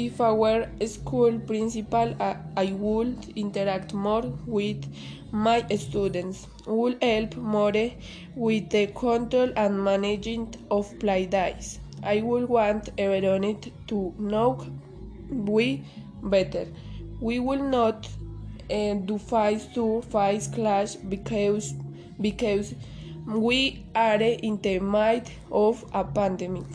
If I were school principal, I would interact more with my students, would help more with the control and management of play days. I would want everyone to know we better. We will not uh, do face to face class because because we are in the midst of a pandemic.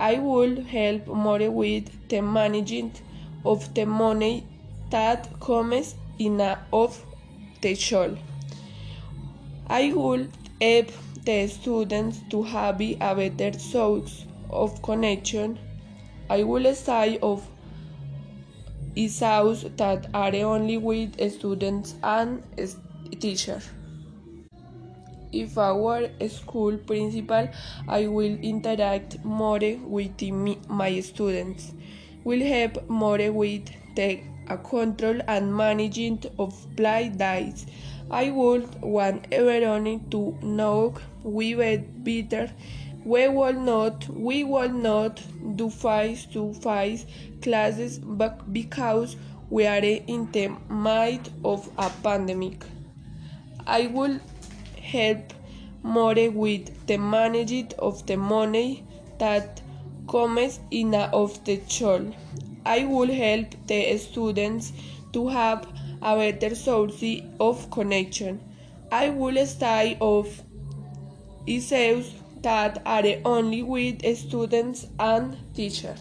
I will help more with the management of the money that comes in of the school. I will help the students to have a better source of connection. I will stay of issues that are only with students and teachers. If I were school principal, I will interact more with my students, will help more with the control and management of play days. I would want everyone to know we better. We will not we will not do face to face classes but because we are in the midst of a pandemic. I will help more with the management of the money that comes in of the school. I will help the students to have a better source of connection. I will stay of issues that are only with students and teachers.